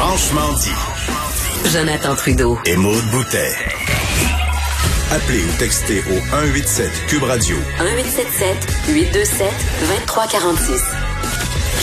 Franchement dit. Jonathan Trudeau. Et Maude Boutet. Appelez ou textez au 187 Cube Radio. 1877 827 2346.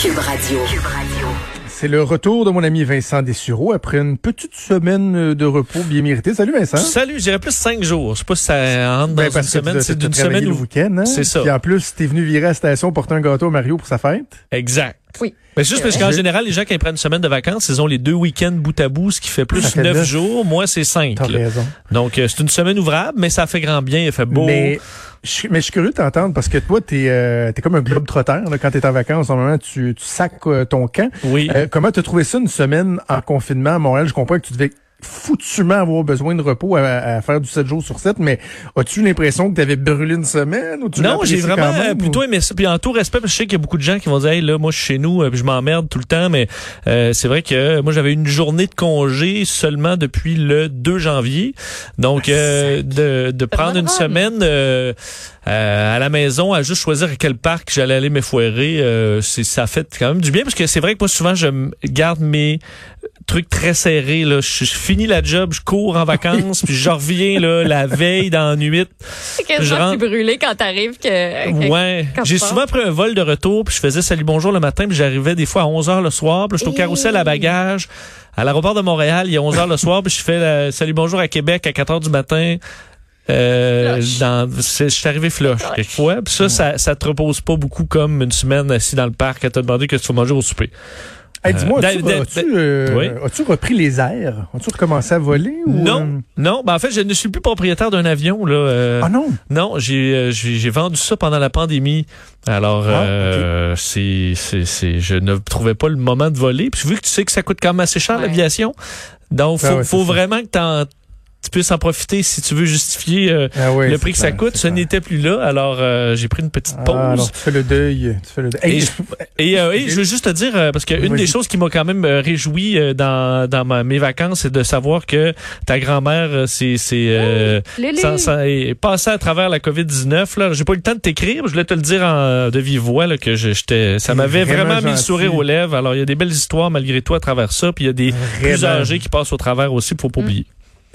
Cube Radio. Cube Radio. C'est le retour de mon ami Vincent Dessureau après une petite semaine de repos bien mérité. Salut Vincent. Salut, j'irais plus cinq jours. Je sais pas si ça rentre dans Ben, une semaine. C'est d'une travaillé semaine où... week-end. Hein? C'est ça. Puis en plus, t'es venu virer à la station porter un gâteau à Mario pour sa fête. Exact. Oui. Mais juste parce qu'en général, les gens qui prennent une semaine de vacances, ils ont les deux week-ends bout à bout, ce qui fait plus Ça fait neuf jours. Moi, c'est cinq. T'as là. raison. Donc, euh, c'est une semaine ouvrable, mais ça fait grand bien. Il fait beau. Mais je, suis- mais je suis curieux de t'entendre parce que toi, t'es euh, es comme un globe trotteur. Quand t'es en vacances, normalement, tu, tu sacs euh, ton camp. Oui. Euh, comment t'as trouvé ça une semaine en confinement à Montréal? Je comprends que tu devais foutument avoir besoin de repos à, à faire du 7 jours sur 7, mais as-tu l'impression que t'avais brûlé une semaine ou tu non, j'ai vraiment euh, même, plutôt aimé ça. Puis en tout respect, parce que je sais qu'il y a beaucoup de gens qui vont dire, hey, là, moi, je suis chez nous, euh, puis je m'emmerde tout le temps, mais euh, c'est vrai que moi, j'avais une journée de congé seulement depuis le 2 janvier. Donc, euh, de, de prendre une semaine euh, euh, à la maison, à juste choisir à quel parc j'allais aller m'effoirer, euh, c'est ça fait quand même du bien, parce que c'est vrai que moi, souvent, je garde mes trucs très serrés. Là. Je, je finis la job, je cours en vacances, puis je reviens là, la veille dans la nuit. C'est Je rentre- brûlé quand t'arrives que, Ouais. J'ai souvent pris un vol de retour, puis je faisais salut bonjour le matin, puis j'arrivais des fois à 11 h le soir, puis j'étais au carrousel à bagages. À l'aéroport de Montréal, il y a 11 h le soir, puis je fais euh, salut bonjour à Québec à 4 h du matin. Euh, Flush. dans, je suis arrivé flush quelquefois. Puis ça, ça, ça te repose pas beaucoup comme une semaine assis dans le parc à te demander que tu vas manger au souper. Hey, dis-moi, Euh, as-tu, da- da- as-tu, euh, oui. as-tu repris les airs? As-tu recommencé à voler? Ou, Non, euh, non. Ben en fait, je ne suis plus propriétaire d'un avion là. euh, Ah non? Non, j'ai euh, j'ai j'ai vendu ça pendant la pandémie. Alors, Ah, euh, c'est c'est c'est je ne trouvais pas le moment de voler. Puis vu que tu sais que ça coûte quand même assez cher Ouais. l'aviation, donc faut Ah ouais, faut vraiment que t'en- tu puisses en profiter si tu veux justifier euh, Ah le prix que ça coûte. Ce n'était plus là. Alors euh, j'ai pris une petite Ah, pause. alors tu fais le deuil. Tu fais le deuil. Hey, Et, je- et, euh, et je veux juste te dire, euh, parce qu'une des choses qui m'a quand même euh, réjoui euh, dans, dans ma- mes vacances, c'est de savoir que ta grand-mère, c'est c'est euh, Lily. ça, ça est passé à travers la COVID-19. Là, j'ai pas eu le temps de t'écrire. Je voulais te le dire en, de vive voix là, que je- j'étais, ça m'avait vraiment vraiment, mis le sourire aux lèvres. Alors il y a des belles histoires malgré tout à travers ça. Puis il y a des plus Vraiment. âgés qui passent au travers aussi. Faut pas oublier.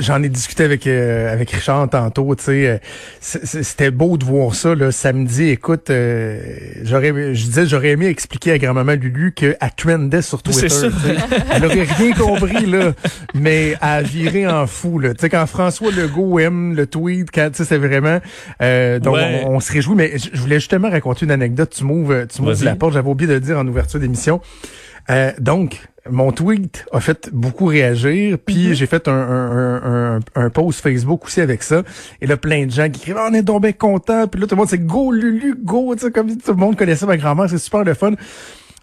J'en ai discuté avec euh, avec Richard tantôt, tu sais, euh, c'était beau de voir ça là samedi. Écoute, euh, j'aurais, je disais, j'aurais aimé expliquer à grand-maman Lulu que elle trendait sur Twitter. Ça. Elle aurait rien compris là, mais a viré en fou là. Tu sais quand François Legault aime le tweet, quand tu sais c'est vraiment, euh, donc Ouais. on, on se réjouit. Mais je voulais justement raconter une anecdote. Tu m'ouvres, tu m'ouvres la porte. J'avais oublié de le dire en ouverture d'émission. Euh, donc, mon tweet a fait beaucoup réagir, puis j'ai fait un, un, un, un, post Facebook aussi avec ça. Et là, plein de gens qui écrivent Ah, on est donc bien contents. Puis là, tout le monde, c'est go, Lulu, go, tu comme tout le monde connaissait ma grand-mère, c'est super le fun.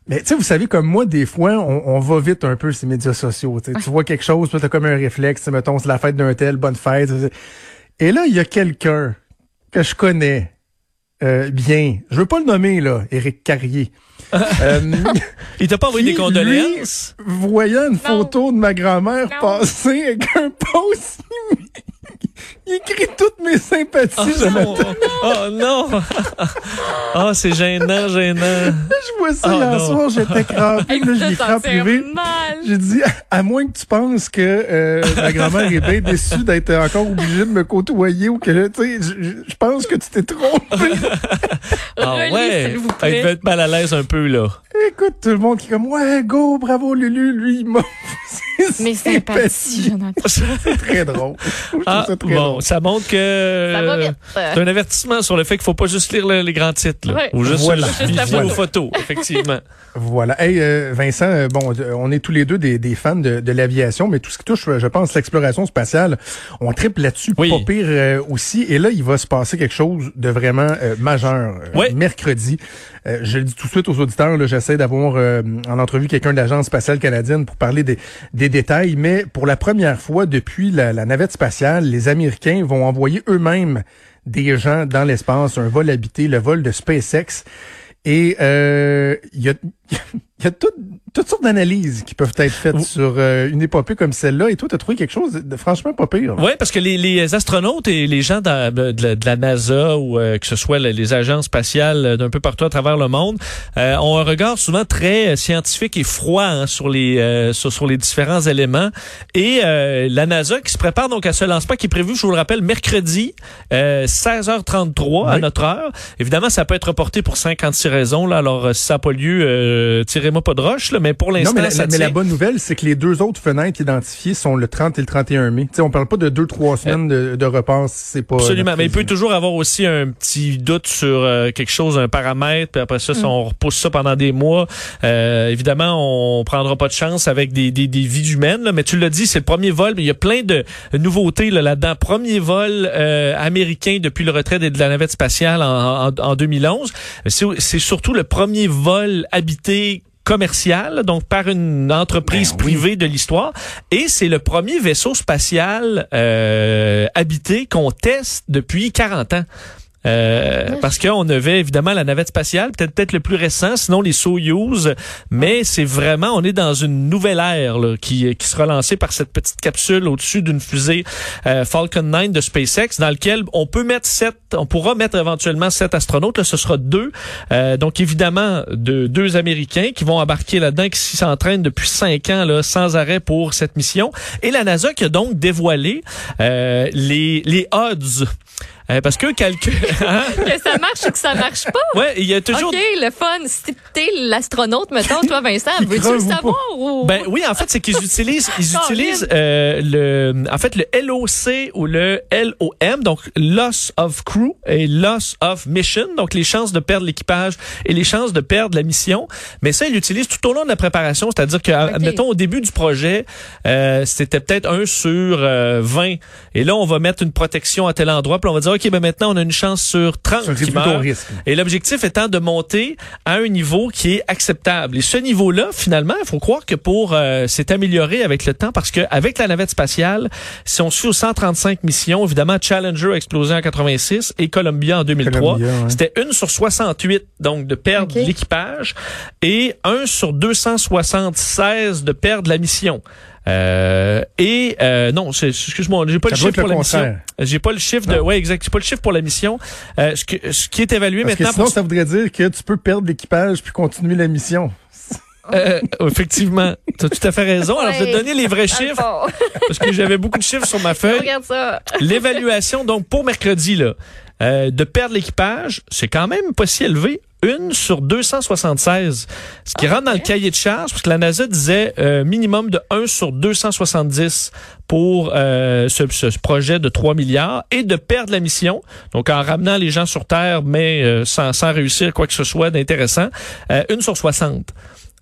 Mais tu sais, vous savez, comme moi, des fois, on, on va vite un peu ces médias sociaux. tu. Tu vois quelque chose, puis t'as comme un réflexe, tu mettons, c'est la fête d'un tel, bonne fête. tu. Et là, il y a quelqu'un que je connais euh, bien. Je veux pas le nommer, là, Éric Carrier. Euh, Il t'a pas envoyé des condoléances? lui, voyant une photo de ma grand-mère passer avec un post, il écrit toutes mes sympathies. Oh Jonathan. non! Oh non! oh, c'est gênant, gênant. Je vois ça Oh, hier non. soir, j'étais crampé, là, je ça l'ai t'en crampé. J'ai dit, à moins que tu penses que euh, ma grand-mère est bien déçue d'être encore obligée de me côtoyer ou que, tu sais, je- pense que tu t'es trompé. Ah ouais! vous Elle plaît. devait être mal à l'aise un peu, là. Écoute, tout le monde qui est comme, ouais, go, bravo Lulu, lui, il m'a Mes sympathies, Jonathan. C'est très drôle. Je trouve Ah, ça très bon, drôle. ça montre que Ça va vite. c'est un avertissement sur le fait qu'il faut pas juste lire le- les grands titres, là, Ouais. ou juste Voilà. Juste la photo. photos, effectivement. Voilà. Hey, euh, Vincent, euh, bon, euh, on est tous les deux des, des fans de, de l'aviation, mais tout ce qui touche, euh, je pense, l'exploration spatiale, on triple là-dessus, Oui. pas pire euh, aussi. Et là, il va se passer quelque chose de vraiment euh, majeur. Euh, Oui. Mercredi, euh, je le dis tout de suite aux auditeurs, là, j'essaie d'avoir euh, en entrevue quelqu'un de l'Agence spatiale canadienne pour parler des, des détails, mais pour la première fois depuis la, la navette spatiale, les Américains vont envoyer eux-mêmes des gens dans l'espace, un vol habité, le vol de SpaceX. Et euh, il y a il y a tout, toutes sortes d'analyses qui peuvent être faites sur euh, une épopée comme celle-là. Et toi, tu as trouvé quelque chose de, franchement pas pire. Oui, parce que les, les, astronautes et les gens de, de, la NASA ou euh, que ce soit les, agences spatiales d'un peu partout à travers le monde euh, ont un regard souvent très scientifique et froid hein, sur les sur, sur, les différents éléments. Et la NASA qui se prépare donc à ce lancement qui est prévu, je vous le rappelle, mercredi 16h33 à notre heure. Évidemment, ça peut être reporté pour 56 raisons. Là, alors si ça n'a pas lieu, tirez pas de roche, là, mais pour l'instant, mais, la, mais la bonne nouvelle, c'est que les deux autres fenêtres identifiées sont le 30 et le 31 mai. T'sais, on parle pas de deux, trois semaines de, de repas, c'est pas... Absolument, mais il peut toujours avoir aussi un petit doute sur euh, quelque chose, un paramètre, puis après ça, si mm. on repousse ça pendant des mois, euh, évidemment, on prendra pas de chance avec des, des, des vies humaines, là, mais tu l'as dit, c'est le premier vol, mais il y a plein de nouveautés là, là-dedans. Premier vol euh, américain depuis le retrait de la navette spatiale en, en, en 2011. C'est surtout le premier vol habité commercial, donc par une entreprise ben privée de l'histoire. Et c'est le premier vaisseau spatial euh, habité qu'on teste depuis 40 ans. Euh, parce qu'on avait évidemment la navette spatiale, peut-être peut-être le plus récent, sinon les Soyuz, mais c'est vraiment, on est dans une nouvelle ère là, qui, qui sera lancée par cette petite capsule au-dessus d'une fusée euh, Falcon 9 de SpaceX, dans lequel on peut mettre sept, on pourra mettre éventuellement sept astronautes, là, ce sera deux, euh, donc évidemment de deux Américains qui vont embarquer là-dedans, qui s'entraînent depuis cinq ans là, sans arrêt pour cette mission, et la NASA qui a donc dévoilé les, les odds euh, parce que calcul... Hein? que ça marche ou que ça marche pas? Ouais, il y a toujours... OK, le fun. Si t'es l'astronaute, mettons, toi, Vincent, veux-tu le savoir ou... Ben oui, en fait, c'est qu'ils utilisent, ils utilisent euh, le, en fait, le LOC ou le LOM, donc Loss of Crew et Loss of Mission, donc les chances de perdre l'équipage et les chances de perdre la mission. Mais ça, ils l'utilisent tout au long de la préparation, c'est-à-dire que, mettons, au début du projet, euh, c'était peut-être un sur 20. Euh, et là, on va mettre une protection à tel endroit, puis on va dire, OK, ben maintenant, on a une chance sur 30 qui meurt. Et l'objectif étant de monter à un niveau qui est acceptable. Et ce niveau-là, finalement, il faut croire que pour euh, s'est amélioré avec le temps parce que avec la navette spatiale, si on suit aux 135 missions, évidemment, Challenger a explosé en 86 et Columbia en 2003. C'était une sur 68, donc de perdre l'équipage et un sur 276 de perdre la mission. Euh, et euh, non, excuse-moi, j'ai pas le chiffre pour la mission. J'ai pas le chiffre de, ouais, exact, j'ai pas le chiffre pour la mission. Euh, ce, que, ce qui est évalué Parce maintenant. Que sinon, ça voudrait dire que tu peux perdre l'équipage puis continuer la mission. Euh, effectivement, tu as tout à fait raison. Alors, je vais te donner les vrais chiffres parce que j'avais beaucoup de chiffres sur ma feuille. Regarde ça. L'évaluation, donc, pour mercredi, là, euh, de perdre l'équipage, c'est quand même pas si élevé une sur 276. Ce qui rentre dans le cahier de charge, parce que la NASA disait euh, minimum de 1 sur 270 pour euh, ce, ce, projet de 3 milliards et de perdre la mission, donc en ramenant les gens sur Terre, mais euh, sans, sans réussir quoi que ce soit d'intéressant, une sur 60.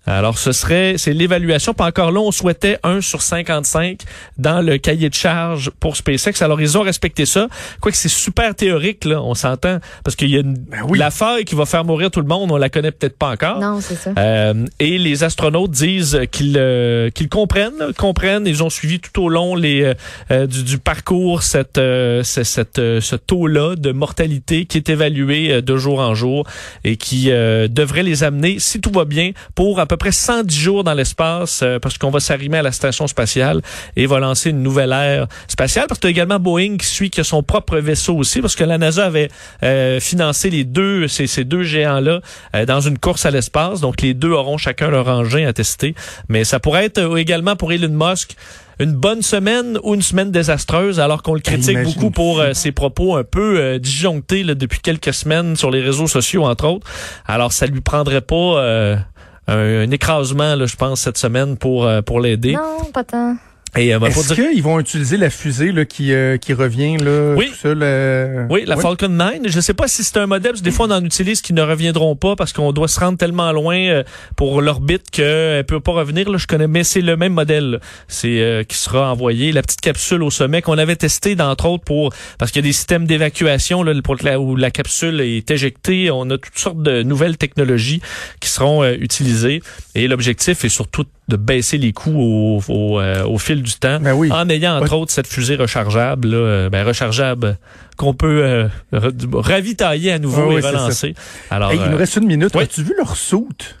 Alors, ce serait, c'est l'évaluation. Pas encore là, on souhaitait 1 sur 55 dans le cahier de charge pour SpaceX. Alors, ils ont respecté ça. Quoique c'est super théorique, là, on s'entend, parce qu'il y a une, ben la faille qui va faire mourir tout le monde, on la connaît peut-être pas encore. Non, c'est ça. Euh, et les astronautes disent qu'ils euh, qu'ils comprennent, comprennent. Ils ont suivi tout au long les euh, du, du, parcours cette, cette, ce taux-là de mortalité qui est évalué de jour en jour et qui devrait les amener, si tout va bien, pour peu près 110 jours dans l'espace euh, parce qu'on va s'arrimer à la station spatiale et va lancer une nouvelle ère spatiale. Parce que également Boeing qui suit qui a son propre vaisseau aussi parce que la NASA avait euh, financé les deux ces, ces deux géants-là euh, dans une course à l'espace. Donc les deux auront chacun leur engin à tester. Mais ça pourrait être également pour Elon Musk une bonne semaine ou une semaine désastreuse, alors qu'on le critique beaucoup pour ses propos un peu disjonctés depuis quelques semaines sur les réseaux sociaux, entre autres. Alors, ça lui prendrait pas un, écrasement, là, je pense, cette semaine pour, euh, pour l'aider. Non, pas tant. Et euh, ben, Est-ce qu'ils vont utiliser la fusée là, qui, euh, qui revient là, oui. tout Oui, la Falcon 9. Je ne sais pas si c'est un modèle, parce que des fois on en utilise qui ne reviendront pas parce qu'on doit se rendre tellement loin euh, pour l'orbite qu'elle peut pas revenir. Là, je connais, mais c'est le même modèle. C'est qui sera envoyé. La petite capsule au sommet qu'on avait testé, d'entre autres, pour parce qu'il y a des systèmes d'évacuation là, pour la, où la capsule est éjectée. On a toutes sortes de nouvelles technologies qui seront utilisées. Et l'objectif est surtout de baisser les coûts au, au, euh, au fil du temps, ben oui. en ayant entre autres cette fusée rechargeable, là, euh, ben, rechargeable qu'on peut euh, ravitailler à nouveau et relancer. Alors, il nous reste une minute. As-tu vu leur soute?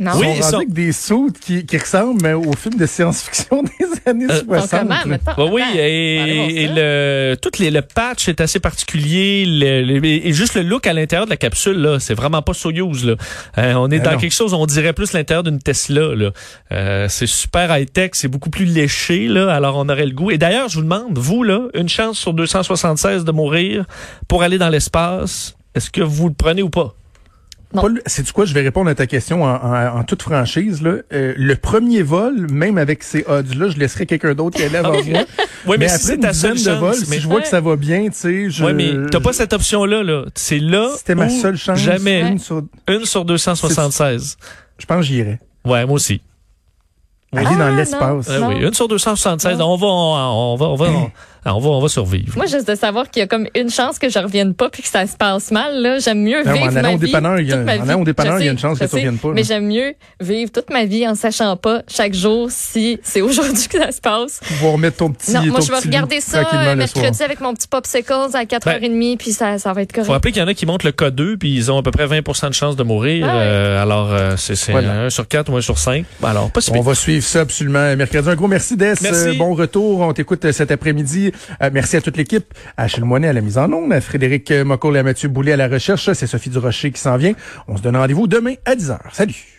Non. Ils Oui, sont ils rendus sont- avec des sauts qui, qui ressemblent aux films de science-fiction des années Euh, Donc, 60. comment, là. mettons? Ouais, oui, et, le tout les, le patch est assez particulier, le- le- et juste le look à l'intérieur de la capsule là, c'est vraiment pas Soyuz là. Euh, on est Ben dans non. quelque chose, on dirait plus l'intérieur d'une Tesla là. Euh, c'est super high tech, c'est beaucoup plus léché là, alors on aurait le goût. Et d'ailleurs, je vous demande, vous là, une chance sur 276 de mourir pour aller dans l'espace, est-ce que vous le prenez ou pas? Paul, sais-tu quoi? Je vais répondre à ta question en, en- en toute franchise. Là. Euh, le premier vol, même avec ces odds-là, je laisserais quelqu'un d'autre qui allait avant moi. Oui, mais, mais si après une ta seule de vols, chance, mais si je vois que ça va bien, tu sais, je... Ouais, mais t'as pas cette option là là. C'est là C'était ma seule chance. Jamais Une sur- une sur 276. Je pense que j'irais. Ouais, moi aussi. Aller Ah, dans l'espace. Euh, oui, une sur 276. On va, on, va, on va, on va, on va survivre. Moi, juste de savoir qu'il y a comme une chance que je revienne pas puis que ça se passe mal, là, j'aime mieux Non, vivre en ma allant au vie. dépanneur, il y a- toute ma en allant vie. au dépanneur, il y a une chance que tu reviennes pas, Mais j'aime mieux vivre toute ma vie en sachant pas chaque jour si c'est aujourd'hui que ça se passe. Pouvoir mettre ton petit Non, moi, ton je vais regarder ça mercredi avec mon petit popsicle à 4h30 puis ça, ça va être Faut correct. rappeler qu'il y en a qui montent le K2 puis ils ont à peu près 20 de chances de mourir. Ah ouais. Euh, alors, euh, c'est c'est Voilà. un sur quatre ou un sur cinq. Alors, pas si On va suivre ça absolument mercredi. Un gros merci Des. Merci. Euh, bon retour. On t'écoute euh, cet après-midi. Euh, merci à toute l'équipe. À Achille Moinet à la mise en onde, à Frédéric Mocoll et à Mathieu Boulet à la recherche. C'est Sophie Durocher qui s'en vient. On se donne rendez-vous demain à 10h. Salut.